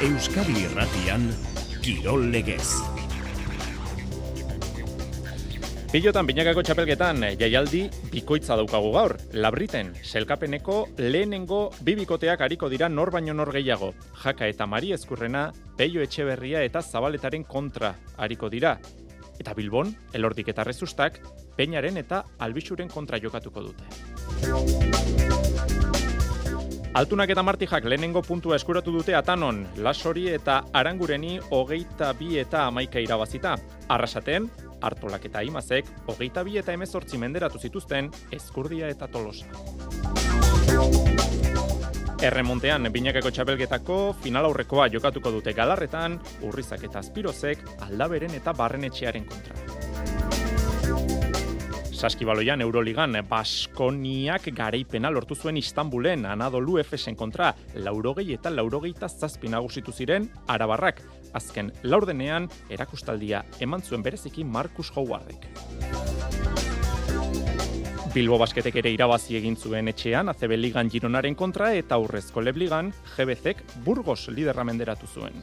Euskadi Irratian Kirol Legez. Pilotan binakako txapelketan jaialdi bikoitza daukagu gaur. Labriten, selkapeneko lehenengo bibikoteak hariko dira nor baino nor gehiago. Jaka eta Mari Ezkurrena, Peio Etxeberria eta Zabaletaren kontra hariko dira. Eta Bilbon, elordik eta rezustak, Peñaren eta Albixuren kontra jokatuko dute. Altunak eta martijak lehenengo puntua eskuratu dute atanon, lasori eta arangureni hogeita bi eta amaika irabazita. Arrasaten, hartolak eta imazek, hogeita bi eta emezortzi menderatu zituzten, eskurdia eta tolosa. Erremontean, binakako txapelgetako final aurrekoa jokatuko dute galarretan, urrizak eta azpirozek, aldaberen eta barrenetxearen kontra. Saskibaloian Euroligan Baskoniak garaipena lortu zuen Istanbulen Anadolu Efesen kontra laurogei eta laurogeita zazpi nagusitu ziren Arabarrak. Azken laurdenean erakustaldia eman zuen bereziki Markus Howardek. Bilbo Basketek ere irabazi egin zuen etxean ACB Ligan Gironaren kontra eta aurrezko Lebligan GBZek Burgos liderra menderatu zuen.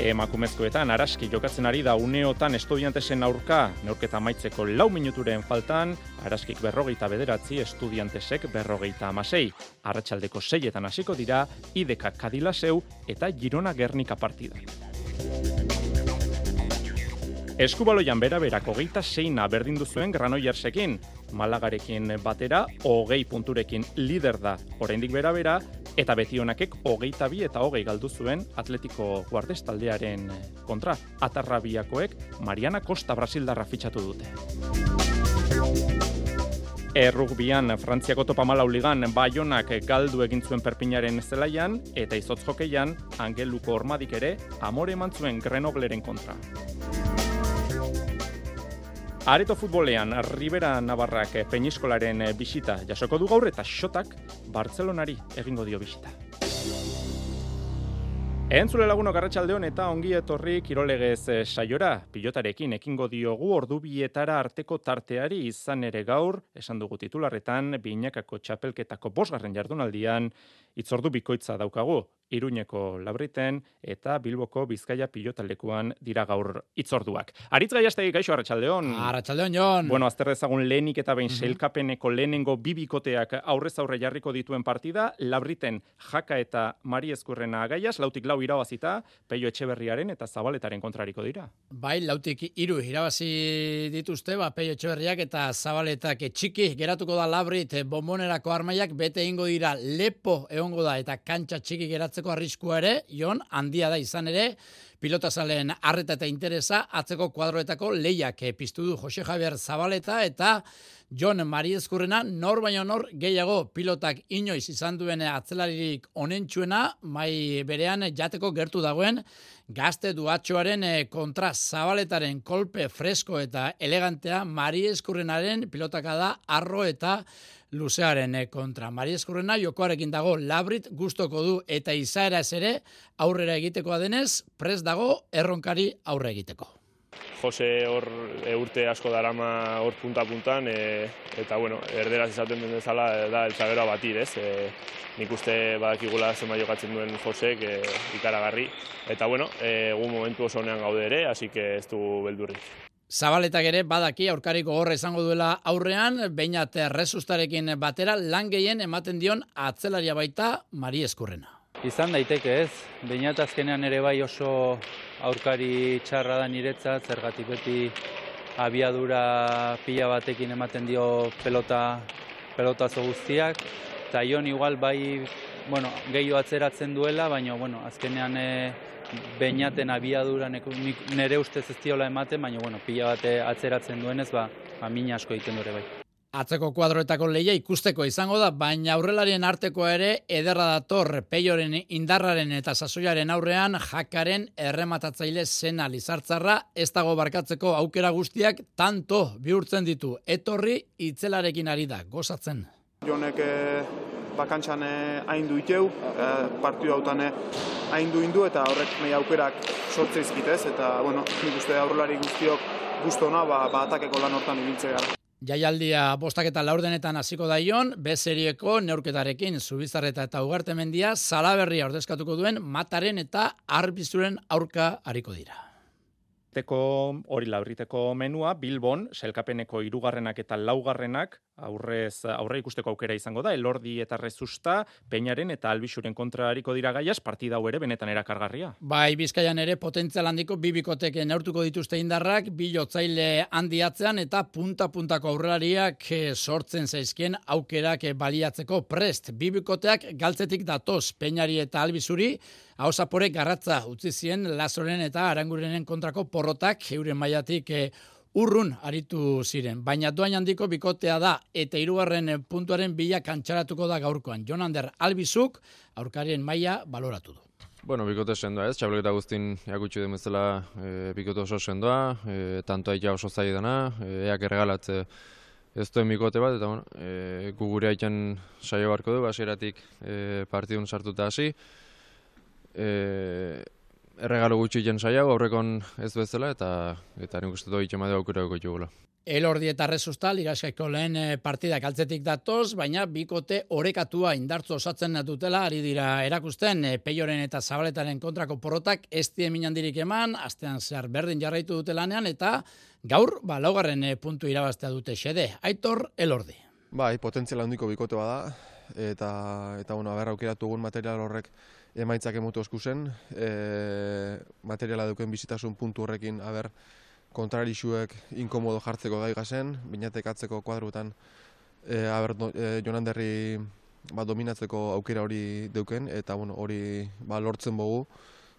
Emakumezkoetan araski jokatzen ari da uneotan estudiantesen aurka, neurketa maitzeko lau minuturen faltan, araskik berrogeita bederatzi, estudiantesek berrogeita amasei. Arratxaldeko seietan hasiko dira, ideka kadilaseu eta girona gernika partida. Eskubaloian bera berako geita seina berdindu zuen granoiarsekin. Malagarekin batera, hogei punturekin lider da oraindik bera bera, eta beti honakek hogeita bi eta hogei galdu zuen Atletiko Guardes taldearen kontra. Atarrabiakoek Mariana Costa Brasildarra fitxatu dute. Errugbian, Frantziako topa malauligan, Bayonak galdu egin zuen perpinaren zelaian, eta izotz jokeian, Angeluko ormadik ere, amore eman zuen Grenobleren kontra. Areto futbolean, Ribera Navarrak Peñiskolaren bisita. Jasoko du gaur eta xotak Bartzelonari egingo dio bisita. Entzule laguno garratxaldeon eta ongi etorri kirolegez eh, saiora, pilotarekin ekingo diogu ordubietara arteko tarteari izan ere gaur, esan dugu titularretan, binakako txapelketako bosgarren jardunaldian, itzordu bikoitza daukagu, Iruñeko labriten eta Bilboko Bizkaia pilotalekuan dira gaur itzorduak. Aritz gaiastegi gaixo Arratsaldeon. Arratsaldeon Jon. Bueno, azter dezagun lehenik eta behin mm lehenengo bibikoteak aurrez aurre jarriko dituen partida, labriten jaka eta Mari Ezkurrena gaias, lautik lau irabazita, Peio Etxeberriaren eta Zabaletaren kontrariko dira. Bai, lautik iru irabazi dituzte, ba, Peio Etxeberriak eta Zabaletak txiki geratuko da labrit bombonerako armaiak bete ingo dira lepo egongo da eta kantxa txiki geratzen gertatzeko arriskua ere, jon, handia da izan ere, pilotazalen arreta eta interesa, atzeko kuadroetako lehiak piztu du Jose Javier Zabaleta eta Jon Mari Ezkurrena, nor baino nor gehiago pilotak inoiz izan duen atzelaririk onentsuena, mai berean jateko gertu dagoen, gazte duatxoaren kontra Zabaletaren kolpe fresko eta elegantea Mari Ezkurrenaren pilotakada da arro eta luzearen eh, kontra. Mari Eskurrena jokoarekin dago labrit gustoko du eta izaera ez ere aurrera egitekoa denez, prez dago erronkari aurre egiteko. Jose hor e, urte asko darama hor punta-puntan, e, eta bueno, erderaz izaten den bezala da elzagero batir, ez? E, nik uste badakigula zema jokatzen duen Josek e, ikaragarri. Eta bueno, e, egun momentu oso honean gaude ere, hasi que ez du beldurrik. Zabaletak ere badaki aurkariko gorra izango duela aurrean, bainat resustarekin batera lan gehien ematen dion atzelaria baita Mari Eskurrena. Izan daiteke ez, bainat azkenean ere bai oso aurkari txarra da niretzat, zergatik beti abiadura pila batekin ematen dio pelota pelotazo guztiak, eta igual bai, bueno, gehiago atzeratzen duela, baina, bueno, azkenean e, beinaten abiadura nire ustez ez diola ematen, baina bueno, pila bat atzeratzen duenez, ba, ba mina asko egiten dure bai. Atzeko kuadroetako leia ikusteko izango da, baina aurrelarien arteko ere ederra dator peioren indarraren eta sasoiaren aurrean jakaren errematatzaile zena lizartzarra ez dago barkatzeko aukera guztiak tanto bihurtzen ditu. Etorri itzelarekin ari da, gozatzen. Jonek eh, bakantxan hain du iteu, eh, partiu hautan hain du indu eta horrek nahi aukerak sortze izkitez eta bueno, nik uste aurrelari guztiok guztu hona ba, ba atakeko lan hortan ibiltze gara. Jaialdia bostak eta laurdenetan hasiko daion, B serieko neurketarekin Zubizarreta eta Ugartemendia Salaberria ordezkatuko duen mataren eta arbizuren aurka hariko dira. Teko hori laurriteko menua Bilbon selkapeneko hirugarrenak eta laugarrenak aurrez aurre ikusteko aukera izango da Elordi eta Rezusta Peñaren eta Albixuren kontra hariko dira gaiaz partida hau ere benetan erakargarria. Bai, Bizkaian ere potentzial handiko bi bikotek neurtuko dituzte indarrak bilotzaile handiatzean eta punta puntako aurrelariak eh, sortzen zaizkien aukerak baliatzeko prest. Bi bikoteak galtzetik datoz Peñari eta Albizuri hau garratza utzi zien Lazoren eta Arangurenen kontrako porrotak euren mailatik eh, urrun aritu ziren. Baina doain handiko bikotea da eta hirugarren puntuaren bila kantxaratuko da gaurkoan. Jonander Albizuk aurkarien maila baloratu du. Bueno, bikote sendoa ez, txabloketa guztin jakutxu den bezala e, bikote oso sendoa, e, tanto aitea oso zai dena, e, eak erregalatze ez duen bikote bat, eta bueno, e, gugure aitan saio barko du, hasieratik e, partidun sartuta hasi. E, erregalo gutxi jen saiago, aurrekon ez bezala, eta eta nik uste dut itxema aukera jugula. Elordi eta Resustal iraskaiko lehen eh, partida kaltzetik datoz, baina bikote orekatua indartzu osatzen dutela ari dira erakusten e, Peioren eta Zabaletaren kontrako porrotak ez die minandirik eman, astean zehar berdin jarraitu dute lanean, eta gaur, ba, laugarren e, puntu irabaztea dute xede. Aitor, Elordi. Bai, potentziala handiko bikote bada, eta, eta bueno, aberra aukeratu material horrek emaitzak emutu oskusen, e, materiala duken bizitasun puntu horrekin, aber, kontrarixuek inkomodo jartzeko gai gazen, binatek atzeko kuadrutan, e, aber, e, jonan derri ba, dominatzeko aukera hori duken, eta bueno, hori ba, lortzen bogu,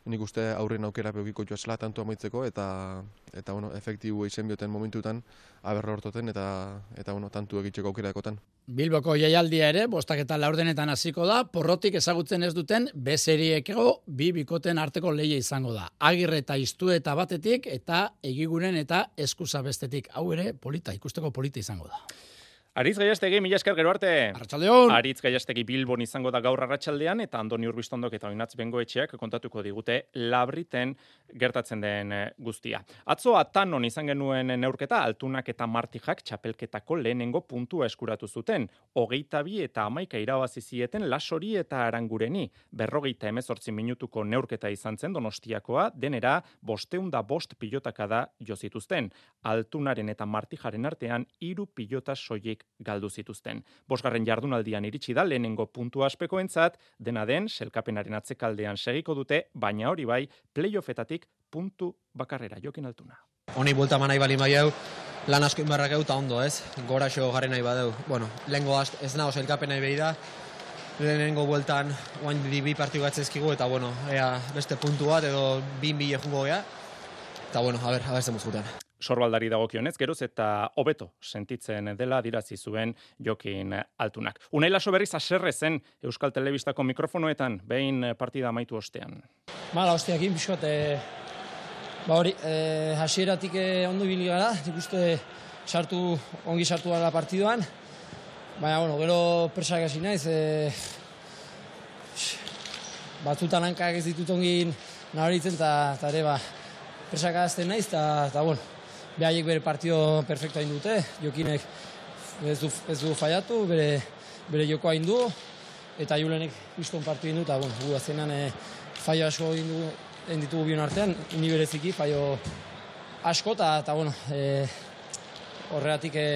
nik uste aurren aukera peukiko joa tanto amaitzeko, eta, eta bueno, efektibu izen bioten momentutan, aberro hortoten, eta, eta bueno, tantu egitzeko aukera dekotan. Bilboko jaialdia ere, bostak eta laurdenetan hasiko da, porrotik ezagutzen ez duten, bezeriekego bi bikoten arteko leia izango da. Agirre eta iztu eta batetik, eta egiguren eta eskusa bestetik. Hau ere, polita, ikusteko polita izango da. Aritz gaiastegi, mila esker gero arte. Arratxaldeon. Aritz gaiastegi Bilbon izango da gaur arratsaldean eta Andoni Urbistondok eta Oinatz Bengoetxeak kontatuko digute labriten gertatzen den eh, guztia. Atzo atanon izan genuen neurketa, altunak eta martijak txapelketako lehenengo puntua eskuratu zuten. Hogeita bi eta amaika irabazi zieten lasori eta arangureni. Berrogeita emezortzi minutuko neurketa izan zen donostiakoa, denera bosteunda bost pilotaka da jozituzten. Altunaren eta martijaren artean hiru pilota soiek galdu zituzten. Bosgarren jardunaldian iritsi da lehenengo puntu aspekoentzat, dena den selkapenaren atzekaldean segiko dute, baina hori bai, playoffetatik puntu bakarrera jokin altuna. Honi bulta manai bali hau, lan asko inbarrak eta ondo ez, gora xo garri nahi badeu. Bueno, lehenko ez nago selkapena behi da, lehenengo bueltan oain bi partiu gatzezkigu, eta bueno, ea beste puntu bat edo bin bile jungo gea. Eta bueno, a ber, a ber, zemuz sorbaldari dagokionez, geroz eta hobeto sentitzen dela dirazi zuen jokin altunak. Unaila berriz aserre zen Euskal Telebistako mikrofonoetan, behin partida amaitu ostean. Mala, osteak inbixot, e, ba hori, e, hasieratik e, ondo ibili gara, nik uste sartu, ongi sartu gara partiduan, baina, bueno, gero presak hasi naiz, e, batzutan hankak ez ditut ongin nabaritzen, eta ere, ba, presak azten naiz, eta, bueno, behaiek bere partio perfecto hain dute, jokinek ez du, ez du faiatu, bere, bere joko hain du, eta julenek piston partio hain du, eta bueno, gu azkenan e, faio asko hain ditugu bion artean, ni bereziki, faio asko, eta, bueno, e, horreatik e,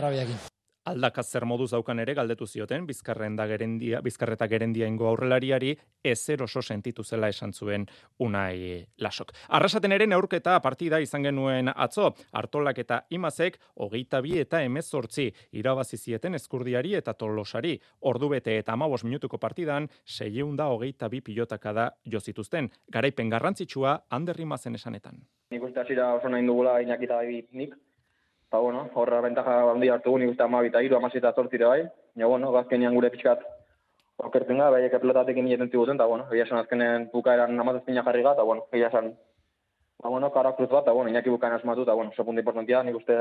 rabiakin aldaka zer moduz daukan ere galdetu zioten bizkarren da gerendia bizkarreta gerendia ingo aurrelariari ezer oso sentitu zela esan zuen unai lasok. Arrasaten ere neurketa partida izan genuen atzo hartolak eta imazek hogeita bi eta emezortzi irabazi zieten eskurdiari eta tolosari. Ordubete eta amabos minutuko partidan seieunda hogeita bi pilotaka da jozituzten garaipen garrantzitsua anderrimazen esanetan. Nik uste hasiera oso nahi dugula inakita nik, Ba, bueno, horra bentaja handi hartu nik uste amabita iru, amazita zortzire bai. Ja, bueno, gazkenian gure pixkat okertzen gara, baiek pelotatekin egiten ziguten, eta, bueno, egia esan azkenen bukaeran amazazpina jarri gara, eta, bueno, egia esan, ba, bueno, kara bat, eta, bueno, inaki bukaeran asmatu, eta, bueno, oso puntu importantia, nik uste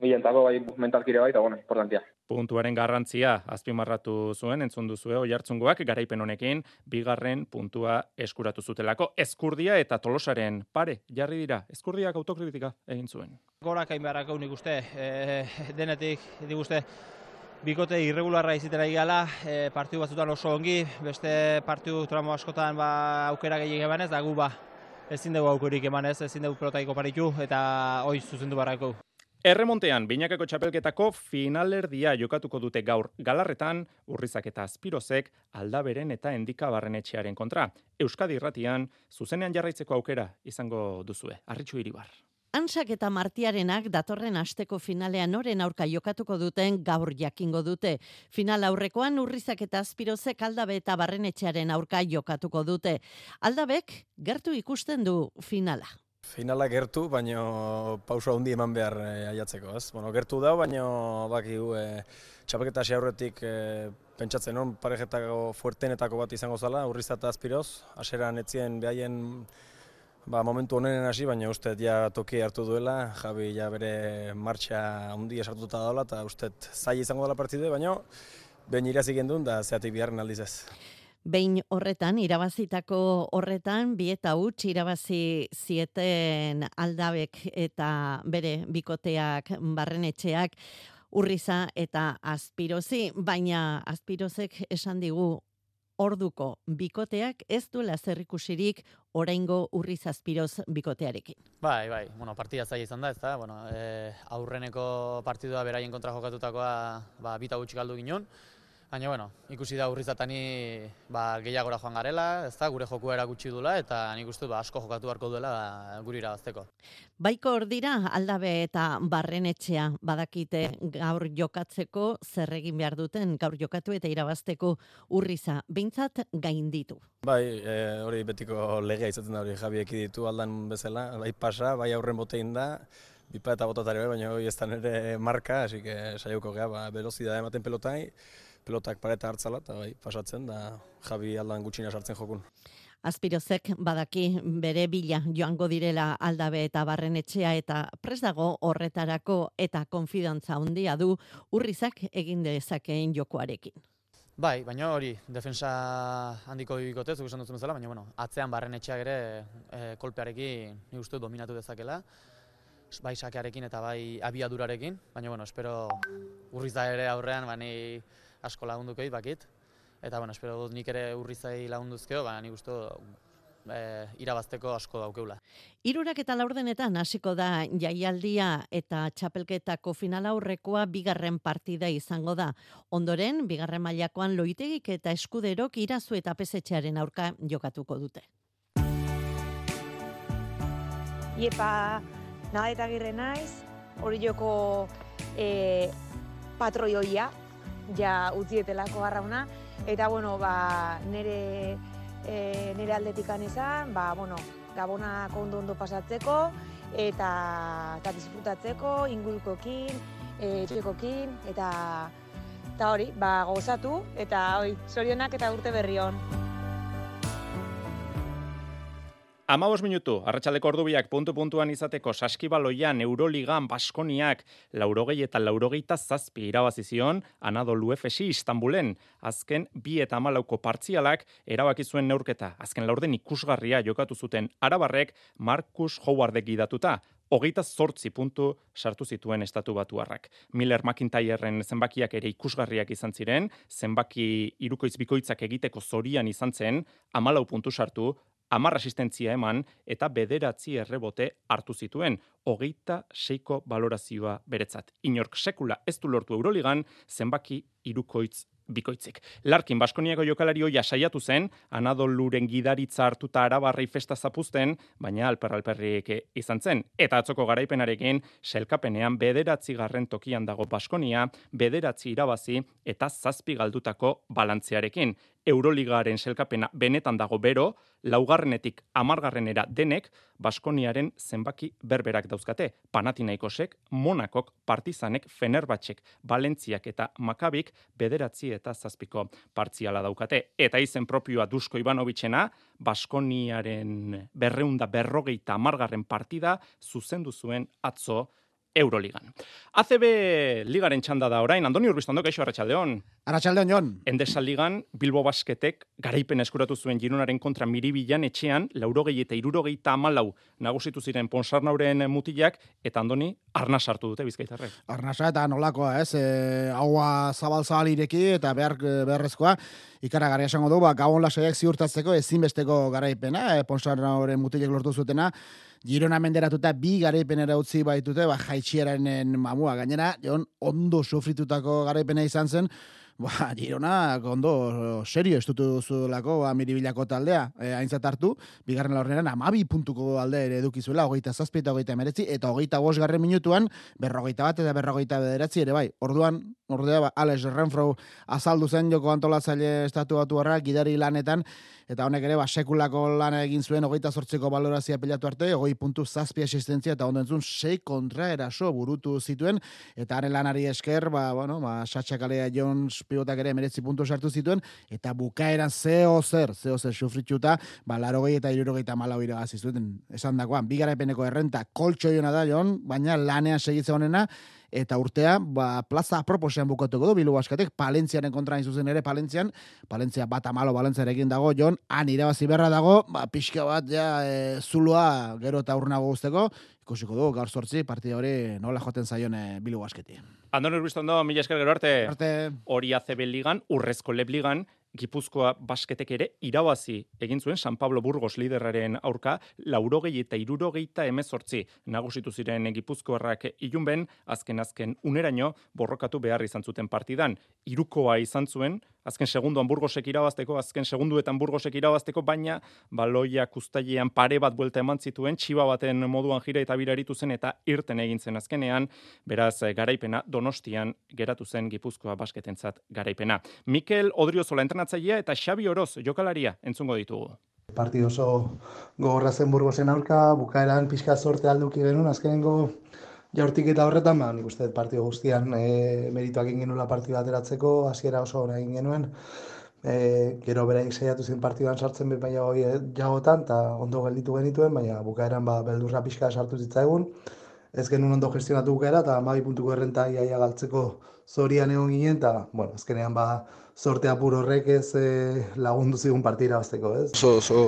bilentako bai mentalkire bai, eta bueno, importantia. Puntuaren garrantzia azpimarratu zuen entzun duzue oihartzungoak garaipen honekin bigarren puntua eskuratu zutelako eskurdia eta tolosaren pare jarri dira eskurdiak autokritika egin zuen. Gorak hain beharrak nik uste, e, denetik uste bikote irregularra izitera igala, e, partiu batzutan oso ongi, beste partiu tramo askotan ba, aukera gehiagin emanez, da gu ba, ezin dugu aukerik emanez, ezin dugu pelotaiko paritu, eta hoi zuzendu barrako. Erremontean, binakako txapelketako finalerdia jokatuko dute gaur galarretan, urrizak eta azpirozek aldaberen eta endika barrenetxearen kontra. Euskadi irratian, zuzenean jarraitzeko aukera izango duzue. Arritxu iribar. Ansak eta Martiarenak datorren asteko finalean oren aurka jokatuko duten gaur jakingo dute. Final aurrekoan urrizak eta azpirozek aldabe eta barrenetxearen aurka jokatuko dute. Aldabek gertu ikusten du finala. Finala gertu, baino pauso handi eman behar e, aiatzeko, ez? Bueno, gertu da, baino baki gu, e, txapelketa hasi aurretik e, pentsatzen hon parejetako fuertenetako bat izango zala, urriza eta azpiroz, aseran etzien behaien ba, momentu honen hasi, baina uste ja toki hartu duela, Javi ja bere martxa handi esartuta daula, eta uste zai izango dela partidu, baina behin irazik duen da zeatik biharren aldiz ez. Behin horretan, irabazitako horretan, bi eta huts irabazi zieten aldabek eta bere bikoteak barrenetxeak urriza eta azpirozi, baina azpirozek esan digu orduko bikoteak ez duela zerrikusirik oraingo urriz azpiroz bikotearekin. Bai, bai, bueno, partida zaila izan da, ez da, bueno, e, aurreneko partidua beraien kontra jokatutakoa ba, bita gutxik galdu ginen, Baina, bueno, ikusi da urrizatani ba, gehiagora joan garela, ez da, gure joku erakutsi dula, eta nik uste ba, asko jokatu beharko duela ba, guri irabazteko. Baiko hor dira, aldabe eta barrenetxea. Badakite gaur jokatzeko zer egin behar duten, gaur jokatu eta irabazteko urriza, behintzat gain ditu. Bai, e, hori betiko legea izaten da hori jabiek ditu aldan bezala, bai pasa, bai aurren botein da, bipa eta botatari bai, baina hori ez da nire marka, hasi que saioko geha, ba, velozidade ematen pelotai, pelotak pareta hartzala, eta bai, pasatzen, da Javi aldan gutxina sartzen jokun. Azpirozek badaki bere bila joango direla aldabe eta barrenetxea eta pres dago horretarako eta konfidantza handia du urrizak egin dezakeen jokoarekin. Bai, baina hori, defensa handiko bikote, zuk esan dutzen bezala, baina bueno, atzean barrenetxeak ere e, kolpearekin ni uste dominatu dezakela, bai sakearekin eta bai abiadurarekin, baina bueno, espero urriz da ere aurrean, bani asko lagunduko dit, bakit. Eta, bueno, espero dut nik ere urrizai lagunduzkeo, baina nik uste e, irabazteko asko daukeula. Irurak eta laurdenetan hasiko da jaialdia eta txapelketako final aurrekoa bigarren partida izango da. Ondoren, bigarren mailakoan loitegik eta eskuderok irazu eta pesetxearen aurka jokatuko dute. Iepa, nada eta girre naiz, hori joko e, patroioia, ja utzietelako garrauna eta bueno ba nere e, nere aldetikan izan ba bueno gabona ondo ondo pasatzeko eta ta disfrutatzeko ingurukoekin eh etxekoekin eta eta hori ba gozatu eta hori sorionak eta urte berri on Amabos minutu, arratsaleko ordubiak puntu-puntuan izateko saskibaloian Euroligan Baskoniak laurogei eta laurogeita zazpi irabazizion Anadolu Efesi Istanbulen. Azken bi eta amalauko partzialak erabaki zuen neurketa. Azken laurden ikusgarria jokatu zuten arabarrek Markus Howardek idatuta. Hogeita zortzi puntu sartu zituen estatu batuarrak. Miller McIntyreren zenbakiak ere ikusgarriak izan ziren, zenbaki irukoiz bikoitzak egiteko zorian izan zen, amalau puntu sartu, amar asistentzia eman eta bederatzi errebote hartu zituen, hogeita seiko balorazioa beretzat. Inork sekula ez du lortu Euroligan, zenbaki irukoitz bikoitzik. Larkin Baskoniako jokalari hoia saiatu zen, Anadoluren gidaritza hartuta arabarrei festa zapuzten, baina alper alperriek izan zen. Eta atzoko garaipenarekin, selkapenean bederatzi garren tokian dago Baskonia, bederatzi irabazi eta zazpi galdutako balantzearekin. Euroligaren selkapena benetan dago bero, laugarrenetik amargarrenera denek, Baskoniaren zenbaki berberak dauzkate. Panatinaikosek, Monakok, Partizanek, Fenerbatxek, Balentziak eta Makabik bederatzi eta zazpiko partziala daukate. Eta izen propioa Dusko Ivanovicena, Baskoniaren berreunda berrogeita amargarren partida zuzendu zuen atzo Euroligan. ACB ligaren txanda da orain, Andoni Urbiztondo, kaixo, Arratxaldeon. Arratxaldeon, Jon. Endesa ligan, Bilbo Basketek garaipen eskuratu zuen Gironaren kontra miribilan etxean, laurogei eta irurogeita amalau nagusitu ziren Ponsarnauren mutilak, eta Andoni, arna sartu dute bizkaitarrek. Arnasa eta nolakoa, ez, e, haua zabal ireki eta behar, beharrezkoa, ikara esango du, ba, gabon lasaiak ziurtatzeko ezinbesteko garaipena, e, Ponsarnauren mutilek lortu zutena, Girona menderatuta bi garaipenera utzi baitute, ba, jaitxieraren mamua. Gainera, jon, ondo sofritutako garaipena izan zen, ba, Girona, ondo, serio estutu zuelako, ba, miribilako taldea, e, aintzat hartu, bigarren laurrenan, amabi puntuko alde ere edukizuela, hogeita zazpi eta hogeita meretzi, eta hogeita garren minutuan, berrogeita bat eta berrogeita bederatzi ere bai. Orduan, ordea, ba, Alex Renfro azaldu zen joko antolatzaile estatu batu gidari lanetan, eta honek ere ba, sekulako lan egin zuen hogeita sortzeko balorazia pilatu arte, hogei puntu zazpi asistentzia eta ondo entzun sei kontra eraso burutu zituen, eta haren lanari esker, ba, bueno, ba, Satxakalea Jones pivotak ere meretzi puntu sartu zituen, eta bukaeran zeo zer, zeo zer sufritxuta, ba, laro eta irurogeita malau iragazi zuten, esan dagoan, bigarapeneko errenta koltsoiona da, Jon, baina lanean segitze honena, eta urtea, ba, plaza aproposean bukatuko du, bilu baskatek, Palentzianen kontra zuzen ere, Palentzian, Palentzia bat amalo Balentziarekin dago, jon, han irabazi berra dago, ba, pixka bat, ja, e, zulua, gero eta urnago guzteko, ikusiko du, gaur sortzi, partida hori nola joten zaion e, bilu basketi. Andon Urbiztondo, mila esker gero arte. Arte. Hori ACB ligan, urrezko lep ligan, Gipuzkoa basketek ere irabazi egin zuen San Pablo Burgos liderraren aurka laurogei eta irurogeita emezortzi nagusitu ziren Gipuzkoarrak ilunben azken azken uneraino borrokatu behar izan zuten partidan. Irukoa izan zuen, azken segunduan burgosek irabazteko, azken segunduetan burgosek irabazteko, baina baloia kustailean pare bat buelta eman zituen, txiba baten moduan jira eta biraritu zen eta irten egin zen azkenean, beraz garaipena donostian geratu zen Gipuzkoa basketentzat garaipena. Mikel Odriozola entrenatzailea eta Xabi Oroz jokalaria entzungo ditugu. Partido oso gogorra zen burgosen aurka, bukaeran pixka sorte alduki genuen, azkenengo jaurtik eta horretan, ba, nik uste partio guztian e, merituak egin genuela partio ateratzeko, hasiera oso hori egin genuen, e, gero beraik saiatu zen partioan sartzen behin baina hori eh, jagotan, eta ondo gelditu genituen, baina bukaeran ba, beldurra pixka sartu zitzaigun, ez genuen ondo gestionatu bukaera, eta amabi puntuko errenta iaia galtzeko zorian egon ginen, eta, bueno, azkenean ba, sorte apur horrek ez e, lagundu zigun partira bazteko, ez? Oso, oso,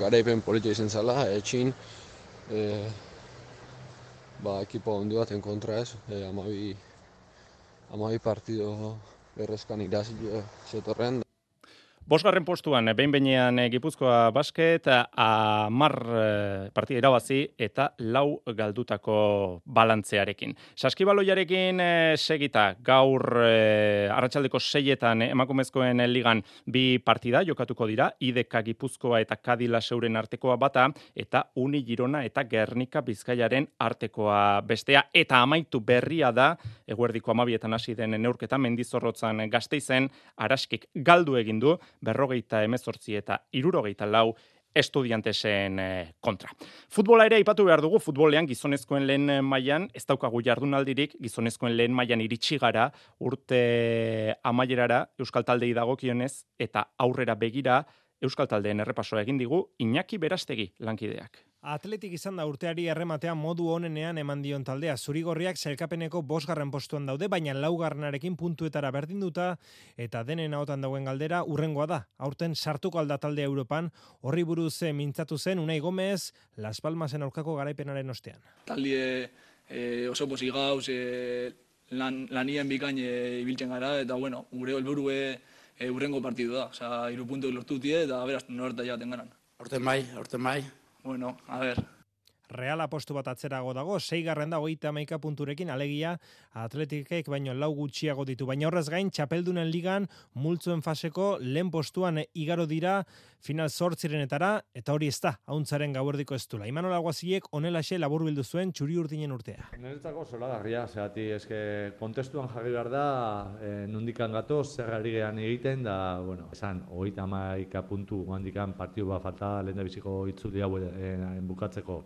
garaipen politia izan zala, etxin, e, ba, ekipo ondi baten kontra ez, e, amabi, amabi partido errezkan irazio zetorren. Bosgarren postuan, behin behinean eh, Gipuzkoa basket, amar eh, partida irabazi eta lau galdutako balantzearekin. Saskibaloiarekin eh, segita, gaur arratsaldeko seietan emakumezkoen ligan bi partida jokatuko dira, ideka Gipuzkoa eta Kadila seuren artekoa bata, eta Uni Girona eta Gernika Bizkaiaren artekoa bestea, eta amaitu berria da, eguerdiko amabietan hasi den neurketa, mendizorrotzan gazteizen, araskik galdu egin du, berrogeita emezortzi eta irurogeita lau estudiantesen eh, kontra. Futbola ere aipatu behar dugu, futbolean gizonezkoen lehen mailan ez daukagu jardunaldirik, gizonezkoen lehen mailan iritsi gara, urte amaierara Euskal Taldei dagokionez eta aurrera begira Euskal Taldeen errepasoa egin digu, Iñaki Berastegi lankideak. Atletik izan da urteari errematea modu honenean eman dion taldea. Zurigorriak zelkapeneko bosgarren postuan daude, baina laugarrenarekin puntuetara berdinduta eta denen ahotan dauen galdera urrengoa da. Aurten sartuko alda talde Europan, horri buruz mintzatu zen Unai Gomez, Las Palmasen aurkako garaipenaren ostean. Talde e, oso posi gauz, e, lan, lanien bikain e, ibiltzen gara, eta bueno, gure helburue e, urrengo partidu da. Osa, iru puntu lortutie, eta beraz, norta jaten garan. Horten bai, horten bai. Bueno, a ver. Real apostu bat atzerago dago, seigarren da hogeita maika punturekin, alegia atletikek baino lau gutxiago ditu. Baina horrez gain, txapeldunen ligan, multzuen faseko, lehen postuan igaro dira, final sortzirenetara, eta hori ez da, hauntzaren gauerdiko ez dula. Imanol Aguaziek onelaxe labur bildu zuen txuri urdinen urtea. Neretzako zola garria, zehati, eske kontestuan jarri behar da, e, nundikan gato, zer egiten, da, bueno, esan, hogeita maika puntu, handikan partiu bat falta, lehen da biziko itzuli e, bukatzeko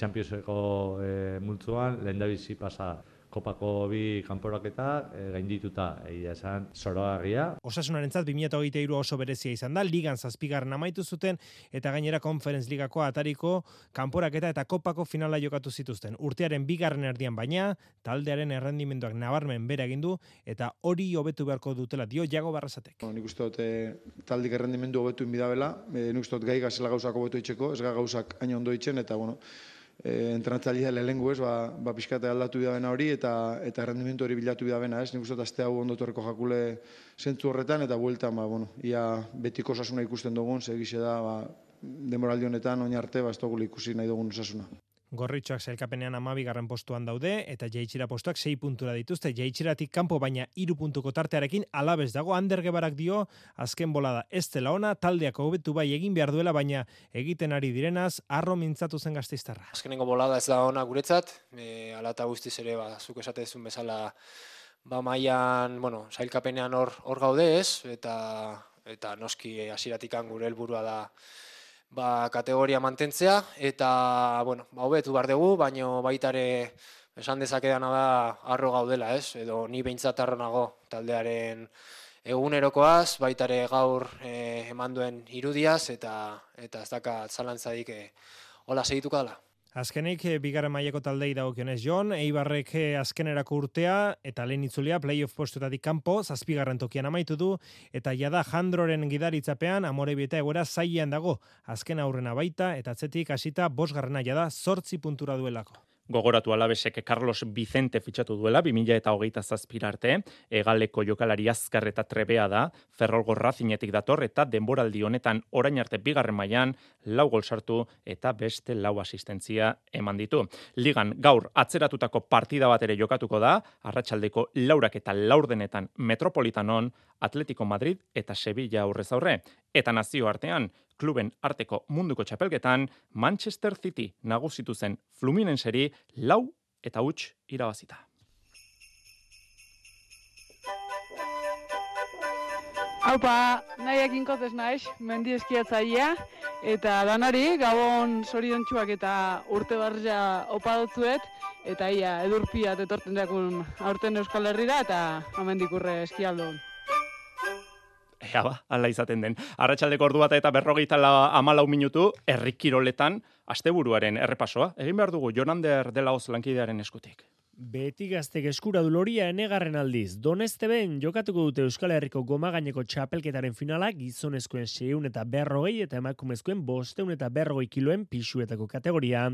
Championseko e, multzuan, lehen da bizi pasa kopako bi kanporaketa e, gaindituta egia esan zoroagarria. Osasunarentzat 2023 oso berezia izan da, ligan zazpigarren amaitu zuten eta gainera Conference Ligako atariko kanporaketa eta kopako finala jokatu zituzten. Urtearen bigarren erdian baina, taldearen errendimenduak nabarmen bere egin du eta hori hobetu beharko dutela dio Jago Barrasatek. Bueno, nik uste dut e, taldik errendimendu hobetu inbidabela, e, nik uste dut gai gazela gauzak hobetu itxeko, ez ga gauzak hain ondo itzen eta bueno, e, entrenatzailea lehengu ez, ba, ba pixkate aldatu bidabena hori eta eta errendimendu hori bilatu bidabena ez, nik uste azte hau ondo torreko jakule zentzu horretan eta bueltan, ba, bueno, ia betiko osasuna ikusten dugun, segixe da, ba, demoraldi honetan, oin arte, ba, ez ikusi nahi dugun osasuna. Gorritxoak zailkapenean amabigarren postuan daude, eta jaitxira postuak 6 puntura dituzte, jaitxiratik kanpo baina iru puntuko tartearekin alabez dago, andergebarak dio, azken bolada ez dela ona, taldeak hobetu bai egin behar duela, baina egiten ari direnaz, arro mintzatu zen gazteiztarra. Azkenengo bolada ez da ona guretzat, e, ala eta guztiz ere, ba, zuk esatezun bezala, ba, maian, bueno, zailkapenean hor, hor gaude ez, eta, eta noski hasieratikan gure helburua da, ba, kategoria mantentzea eta bueno, ba hobetu bar dugu, baino baitare esan dezakedana da arro gaudela, ez? Edo ni beintzat arro nago taldearen egunerokoaz, baitare gaur e, eman duen irudiaz eta eta ez daka zalantzadik e, hola segituko dela. Azkenik, eh, bigarren maileko taldei dagokionez Jon, Eibarrek eh, azkenerako urtea eta lehen itzulia playoff postuetatik kanpo, zazpigarren tokian amaitu du, eta jada Jandroren gidaritzapean amore bieta egoera zailean dago, azken aurrena baita, eta atzetik hasita bosgarrena jada sortzi puntura duelako gogoratu alabesek Carlos Vicente fitxatu duela, 2000 eta hogeita zazpirarte, egaleko jokalari azkar eta trebea da, ferrolgo razinetik dator eta denboraldi honetan orain arte bigarren mailan lau gol sartu eta beste lau asistentzia eman ditu. Ligan gaur atzeratutako partida bat ere jokatuko da, arratsaldeko laurak eta laurdenetan metropolitanon, Atletico Madrid eta Sevilla aurrez aurre. Eta nazio artean, kluben arteko munduko txapelgetan, Manchester City nagusitu zen Fluminenseri lau eta huts irabazita. Haupa, nahiak inkotez naiz, mendi eskiatzaia, eta danari, gabon soriontsuak eta urte barria opa dutzuet, eta ia, edurpia etorten dakun aurten Euskal Herrira, eta amendik urre eskialdun. Ea ba, ala izaten den. Arratxaldeko ordu bat eta berrogeita amalau minutu, errikiroletan, asteburuaren errepasoa. Egin behar dugu, Jonander dela hoz lankidearen eskutik. Beti gaztek eskura du enegarren aldiz. Doneste ben jokatuko dute Euskal Herriko goma gaineko txapelketaren finala gizonezkoen seun eta berrogei eta emakumezkoen bosteun eta berrogei kiloen pisuetako kategoria.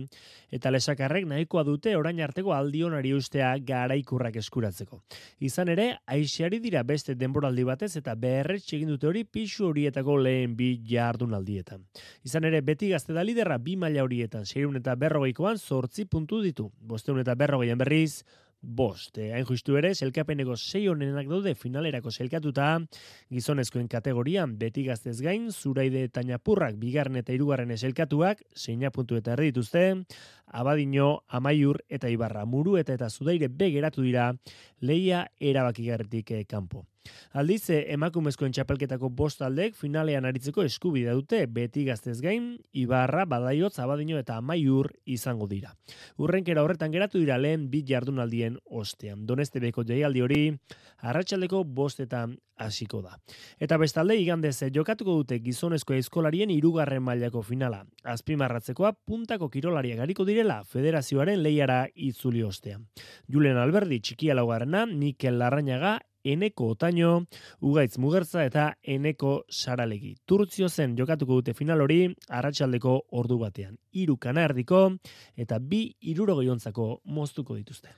Eta lesakarrek nahikoa dute orain arteko aldionari ustea garaikurrak eskuratzeko. Izan ere, aixiari dira beste denboraldi batez eta beherretx egin dute hori pisu horietako lehen bi jardun aldietan. Izan ere, beti gazte da liderra bi maila horietan seun eta berrogeikoan sortzi puntu ditu. Bosteun eta berrogeian berriz, bost. Eh, hain justu ere, selkapeneko sei honenak daude finalerako selkatuta, gizonezkoen kategorian beti gaztez gain, zuraide eta napurrak bigarren eta irugarren eselkatuak, zeina puntu eta erdi dituzte, abadino, amaiur eta ibarra muru eta eta zudaire begeratu dira, leia erabakigarretik eh, kanpo. Aldiz, eh, emakumezkoen txapelketako bost aldek finalean aritzeko eskubidea dute beti gaztez gain, Ibarra, Badaiot, Zabadino eta Amaiur izango dira. Urrenkera horretan geratu dira lehen bit jardunaldien ostean. Doneste beko jaialdi hori, arratsaldeko bostetan hasiko da. Eta bestalde igandez jokatuko dute gizonezko eskolarien irugarren mailako finala. Azpimarratzekoa puntako kirolaria gariko direla federazioaren lehiara itzuli ostean. Julen Alberdi txikia laugarrena, Mikel Larrañaga eneko otaino, ugaitz mugertza eta eneko saralegi. Turtzio zen jokatuko dute final hori, arratsaldeko ordu batean. Iru kanardiko eta bi irurogeiontzako moztuko dituzte.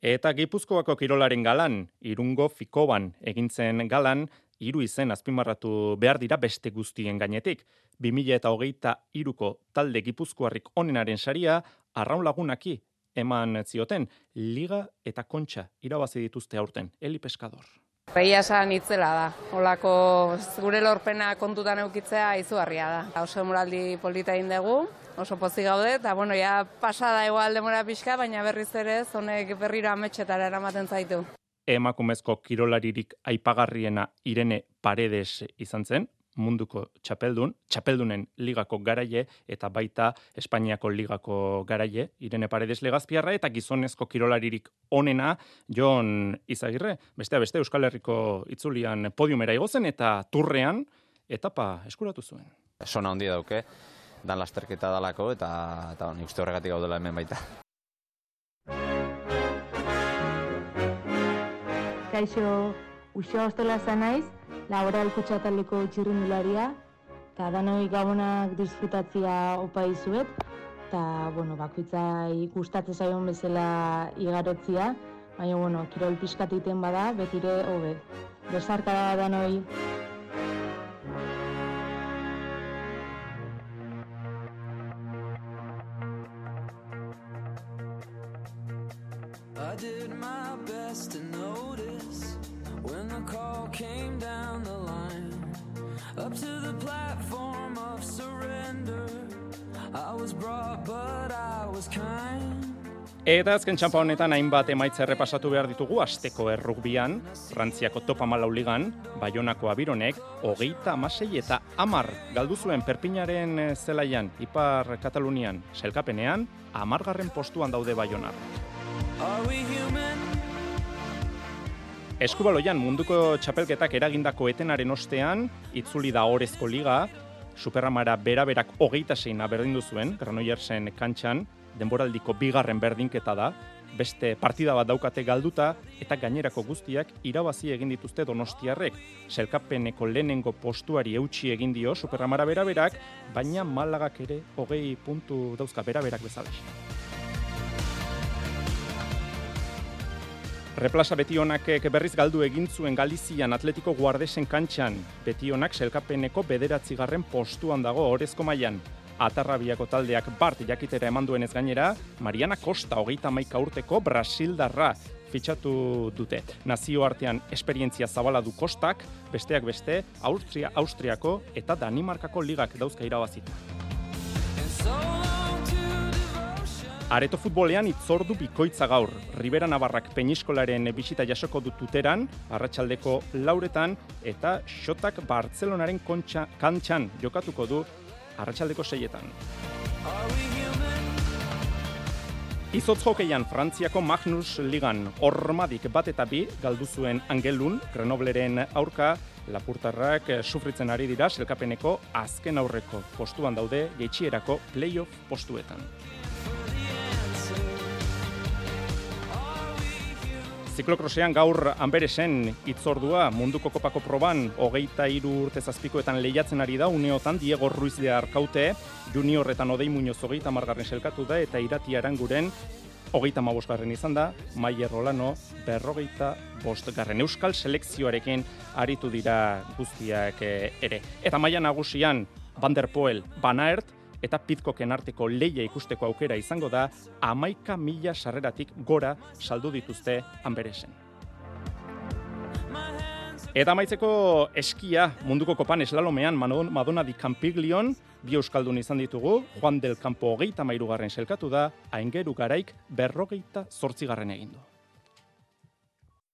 Eta Gipuzkoako kirolaren galan, irungo fikoban egintzen galan, hiru izen azpimarratu behar dira beste guztien gainetik. 2000 eta hogeita iruko talde Gipuzkoarrik onenaren saria, arraun lagunaki eman zioten liga eta kontxa irabazi dituzte aurten Eli Pescador. Reia esan itzela da. Olako gure lorpena kontutan eukitzea izugarria da. Oso moraldi polita dugu, oso pozik gaude, eta bueno, ja pasada igual demora pixka, baina berriz ere zonek berriro ametxetara eramaten zaitu. Emakumezko kirolaririk aipagarriena Irene Paredes izan zen, munduko txapeldun, txapeldunen ligako garaie eta baita Espainiako ligako garaie, Irene Paredes legazpiarra eta gizonezko kirolaririk onena Jon Izagirre. Bestea beste Euskal Herriko itzulian podiumera igozen eta turrean etapa eskuratu zuen. Sona handi dauke, dan lasterketa dalako eta, eta nik uste horregatik gaudela hemen baita. Kaixo, usio ostola naiz, laboral kutsataleko txirrindularia, eta danoi gabonak disfrutatzia opa izuet, eta, bueno, bakoitzai gustatzen zaion bezala igarotzia, baina, bueno, kirol pixkat egiten bada, betire hobe. Besarka da danoi. Eta azken txampa honetan hainbat emaitza errepasatu behar ditugu asteko errugbian, Frantziako topa malau ligan, Bayonako abironek, hogeita amasei eta amar galdu zuen Perpinaren eh, zelaian, Ipar Katalunian, selkapenean, amargarren postuan daude human? Eskubaloian munduko txapelketak eragindako etenaren ostean, itzuli da orezko liga, Superamara beraberak hogeita zeina berdindu zuen, Granoillersen kantxan, denboraldiko bigarren berdinketa da, beste partida bat daukate galduta eta gainerako guztiak irabazi egin dituzte Donostiarrek. Selkapeneko lehenengo postuari eutxi egin dio Superamara beraberak, baina Malagak ere hogei puntu dauzka beraberak bezala. Replasa Betionakek berriz galdu egin zuen Galizian Atletiko Guardesen kantxan. Betionak selkapeneko bederatzigarren postuan dago orezko mailan. Atarrabiako taldeak bart jakitera eman duenez gainera, Mariana Costa hogeita maika urteko Brasildarra fitxatu dute. Nazio artean esperientzia zabala du Kostak, besteak beste, Austria, Austriako eta Danimarkako ligak dauzka irabazita. Areto futbolean itzordu bikoitza gaur. Ribera Navarrak peniskolaren bisita jasoko du tuteran, arratsaldeko lauretan, eta xotak Bartzelonaren kontxa, kantxan jokatuko du arratsaldeko seietan. Izotz hokeian Frantziako Magnus Ligan ormadik bat eta bi galdu zuen Angelun, Grenobleren aurka, Lapurtarrak sufritzen ari dira selkapeneko azken aurreko postuan daude geitxierako playoff postuetan. Ziklokrosean gaur Anberesen itzordua munduko kopako proban hogeita hiru urte zazpikoetan lehiatzen ari da uneotan Diego Ruiz de Arkaute juniorretan odei muñoz hogeita margarren selkatu da eta irati aranguren hogeita mabosgarren izan da, Maier Rolano berrogeita bostgarren euskal selekzioarekin aritu dira guztiak eh, ere. Eta maia nagusian Van der Poel, Van Aert, eta Pizkoken arteko leia ikusteko aukera izango da amaika mila sarreratik gora saldu dituzte Anberesen. Eta amaitzeko eskia munduko kopan eslalomean Madonna di Campiglion, bi euskaldun izan ditugu, Juan del Campo hogeita mairugarren selkatu da, aingeru garaik berrogeita zortzigarren egin du.